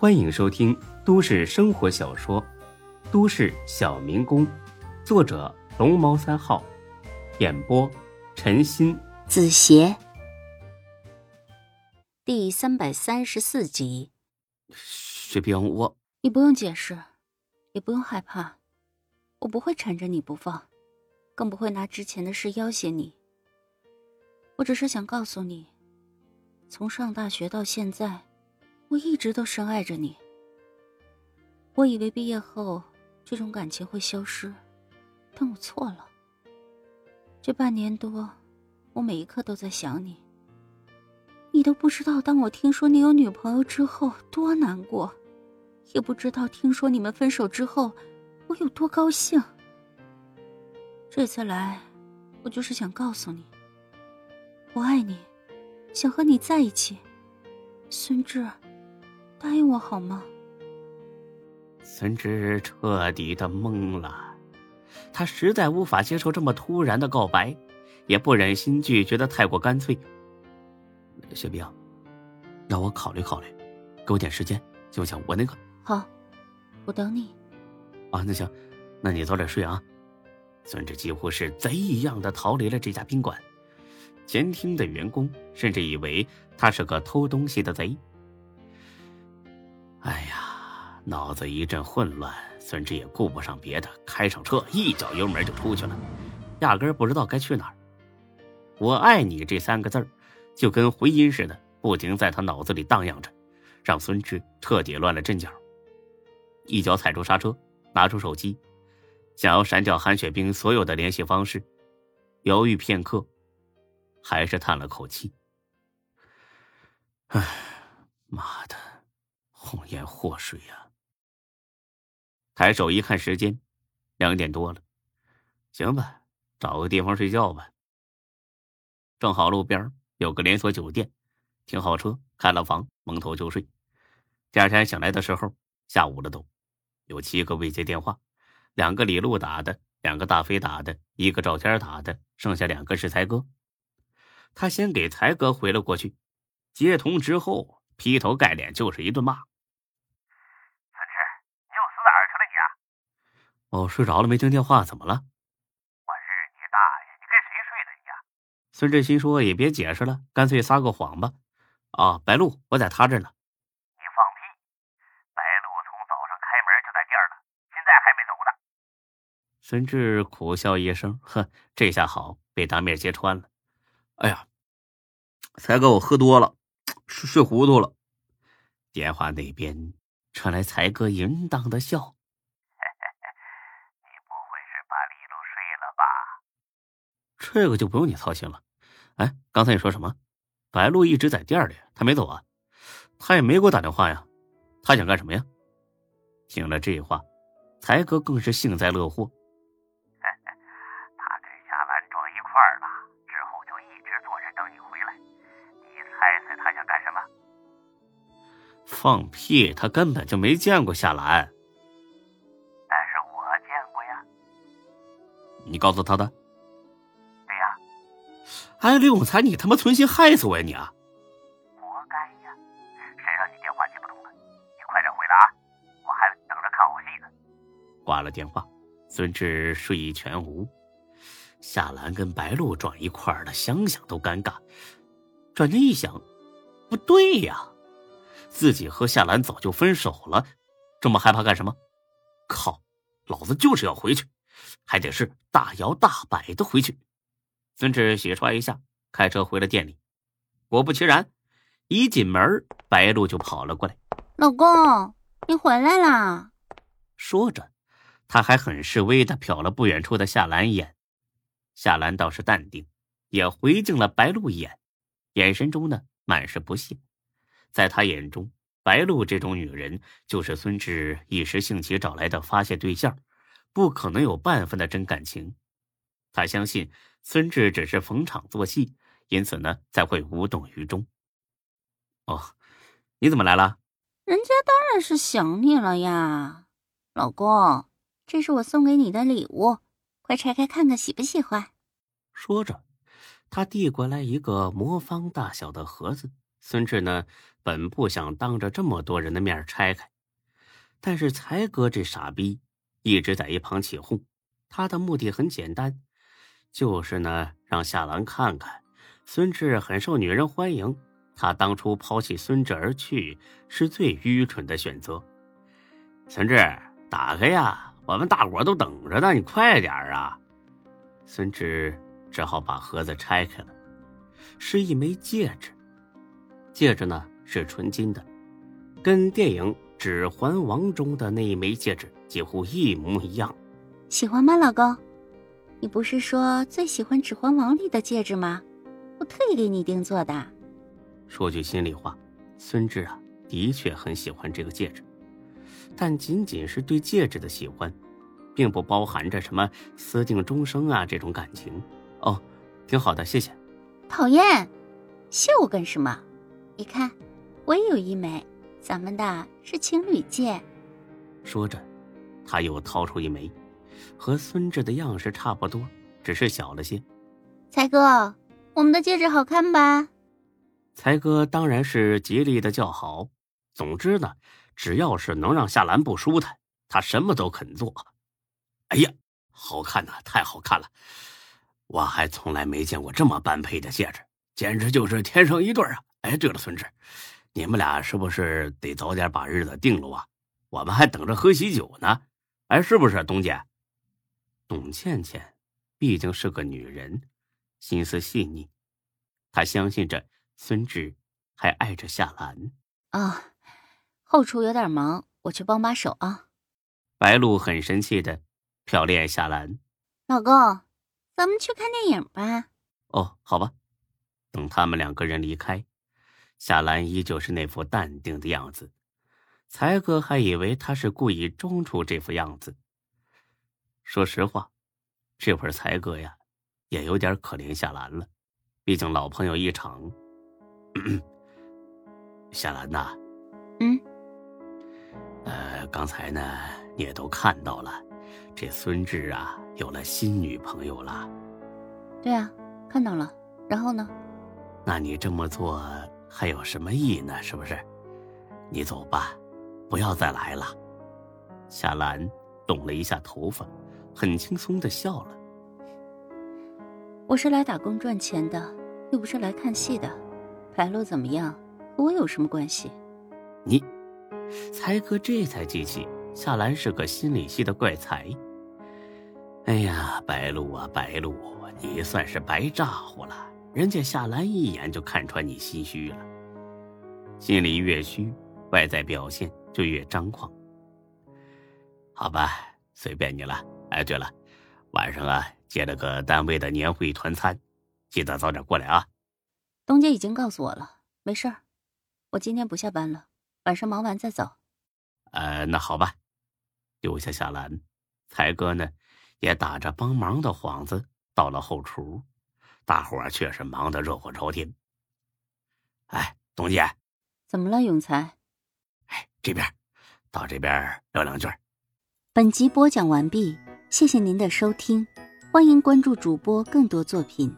欢迎收听都市生活小说《都市小民工》，作者龙猫三号，演播陈鑫、子邪，第三百三十四集。雪冰，我你不用解释，也不用害怕，我不会缠着你不放，更不会拿之前的事要挟你。我只是想告诉你，从上大学到现在，我一直都深爱着你。我以为毕业后这种感情会消失，但我错了。这半年多，我每一刻都在想你。你都不知道，当我听说你有女朋友之后多难过，也不知道听说你们分手之后我有多高兴。这次来，我就是想告诉你。我爱你，想和你在一起，孙志，答应我好吗？孙志彻底的懵了，他实在无法接受这么突然的告白，也不忍心拒绝的太过干脆。雪冰，让我考虑考虑，给我点时间，行不行？我那个好，我等你。啊，那行，那你早点睡啊。孙志几乎是贼一样的逃离了这家宾馆。监听的员工甚至以为他是个偷东西的贼。脑子一阵混乱，孙志也顾不上别的，开上车，一脚油门就出去了，压根不知道该去哪儿。我爱你这三个字就跟回音似的，不停在他脑子里荡漾着，让孙志彻底乱了阵脚。一脚踩住刹车，拿出手机，想要删掉韩雪冰所有的联系方式，犹豫片刻。还是叹了口气。唉，妈的，红颜祸水呀！抬手一看时间，两点多了。行吧，找个地方睡觉吧。正好路边有个连锁酒店，停好车，开了房，蒙头就睡。第二天醒来的时候，下午了都，有七个未接电话，两个李璐打的，两个大飞打的，一个赵天打的，剩下两个是才哥。他先给才哥回了过去，接通之后劈头盖脸就是一顿骂：“孙志，你又死哪儿去了你啊？”“哦，睡着了没听电话，怎么了？”“我日你大爷！你跟谁睡的你呀？”孙志心说：“也别解释了，干脆撒个谎吧。”“啊，白露，我在他这呢。”“你放屁！白露从早上开门就在店了，现在还没走呢。”孙志苦笑一声：“哼，这下好，被当面揭穿了。”哎呀，才哥，我喝多了，睡睡糊涂了。电话那边传来才哥淫荡的笑：“你不会是把李璐睡了吧？”这个就不用你操心了。哎，刚才你说什么？白露一直在店里，他没走啊？他也没给我打电话呀？他想干什么呀？听了这话，才哥更是幸灾乐祸 他跟夏澜撞一块了之后就一直坐着等你回来你猜猜他想干什么。放屁！他根本就没见过夏兰，但是我见过呀。你告诉他的？哎，李永才，你他妈存心害死我呀你啊！活该呀！谁让你电话接不通了？你快点回答啊！我还等着看好戏呢。挂了电话，孙志睡意全无。夏兰跟白露撞一块儿了，想想都尴尬。转念一想，不对呀。自己和夏兰早就分手了，这么害怕干什么？靠，老子就是要回去，还得是大摇大摆的回去。孙志洗刷一下，开车回了店里。果不其然，一进门，白露就跑了过来：“老公，你回来啦！”说着，他还很示威的瞟了不远处的夏兰一眼。夏兰倒是淡定，也回敬了白露一眼，眼神中呢满是不屑。在他眼中，白露这种女人就是孙志一时兴起找来的发泄对象，不可能有半分的真感情。他相信孙志只是逢场作戏，因此呢才会无动于衷。哦，你怎么来了？人家当然是想你了呀，老公，这是我送给你的礼物，快拆开看看喜不喜欢。说着，他递过来一个魔方大小的盒子。孙志呢，本不想当着这么多人的面拆开，但是才哥这傻逼一直在一旁起哄。他的目的很简单，就是呢让夏兰看看孙志很受女人欢迎。他当初抛弃孙志而去是最愚蠢的选择。孙志，打开呀，我们大伙都等着呢，你快点啊！孙志只好把盒子拆开了，是一枚戒指。戒指呢是纯金的，跟电影《指环王》中的那一枚戒指几乎一模一样。喜欢吗，老公？你不是说最喜欢《指环王》里的戒指吗？我特意给你定做的。说句心里话，孙志啊，的确很喜欢这个戒指，但仅仅是对戒指的喜欢，并不包含着什么私定终生啊这种感情。哦，挺好的，谢谢。讨厌，谢我干什么？你看，我也有一枚，咱们的是情侣戒。说着，他又掏出一枚，和孙志的样式差不多，只是小了些。才哥，我们的戒指好看吧？才哥当然是极力的叫好。总之呢，只要是能让夏兰不舒坦，他什么都肯做。哎呀，好看呐，太好看了！我还从来没见过这么般配的戒指，简直就是天生一对啊！哎，对了，孙志，你们俩是不是得早点把日子定了啊？我们还等着喝喜酒呢。哎，是不是，董姐？董倩倩毕竟是个女人，心思细腻，她相信着孙志，还爱着夏兰。啊，后厨有点忙，我去帮把手啊。白露很生气的瞟了眼夏兰，老公，咱们去看电影吧。哦，好吧。等他们两个人离开。夏兰依旧是那副淡定的样子，才哥还以为他是故意装出这副样子。说实话，这会儿才哥呀，也有点可怜夏兰了，毕竟老朋友一场。夏兰呐，嗯，呃，刚才呢，你也都看到了，这孙志啊，有了新女朋友了。对啊，看到了。然后呢？那你这么做？还有什么意义呢？是不是？你走吧，不要再来了。夏兰动了一下头发，很轻松的笑了。我是来打工赚钱的，又不是来看戏的。白露怎么样，和我有什么关系？你，才哥这才记起夏兰是个心理系的怪才。哎呀，白露啊，白露，你算是白咋呼了。人家夏兰一眼就看穿你心虚了，心里越虚，外在表现就越张狂。好吧，随便你了。哎，对了，晚上啊，接了个单位的年会团餐，记得早点过来啊。东姐已经告诉我了，没事儿，我今天不下班了，晚上忙完再走。呃，那好吧，留下夏兰，才哥呢，也打着帮忙的幌子到了后厨。大伙儿却是忙得热火朝天。哎，董姐，怎么了，永才？哎，这边，到这边聊两句。本集播讲完毕，谢谢您的收听，欢迎关注主播更多作品。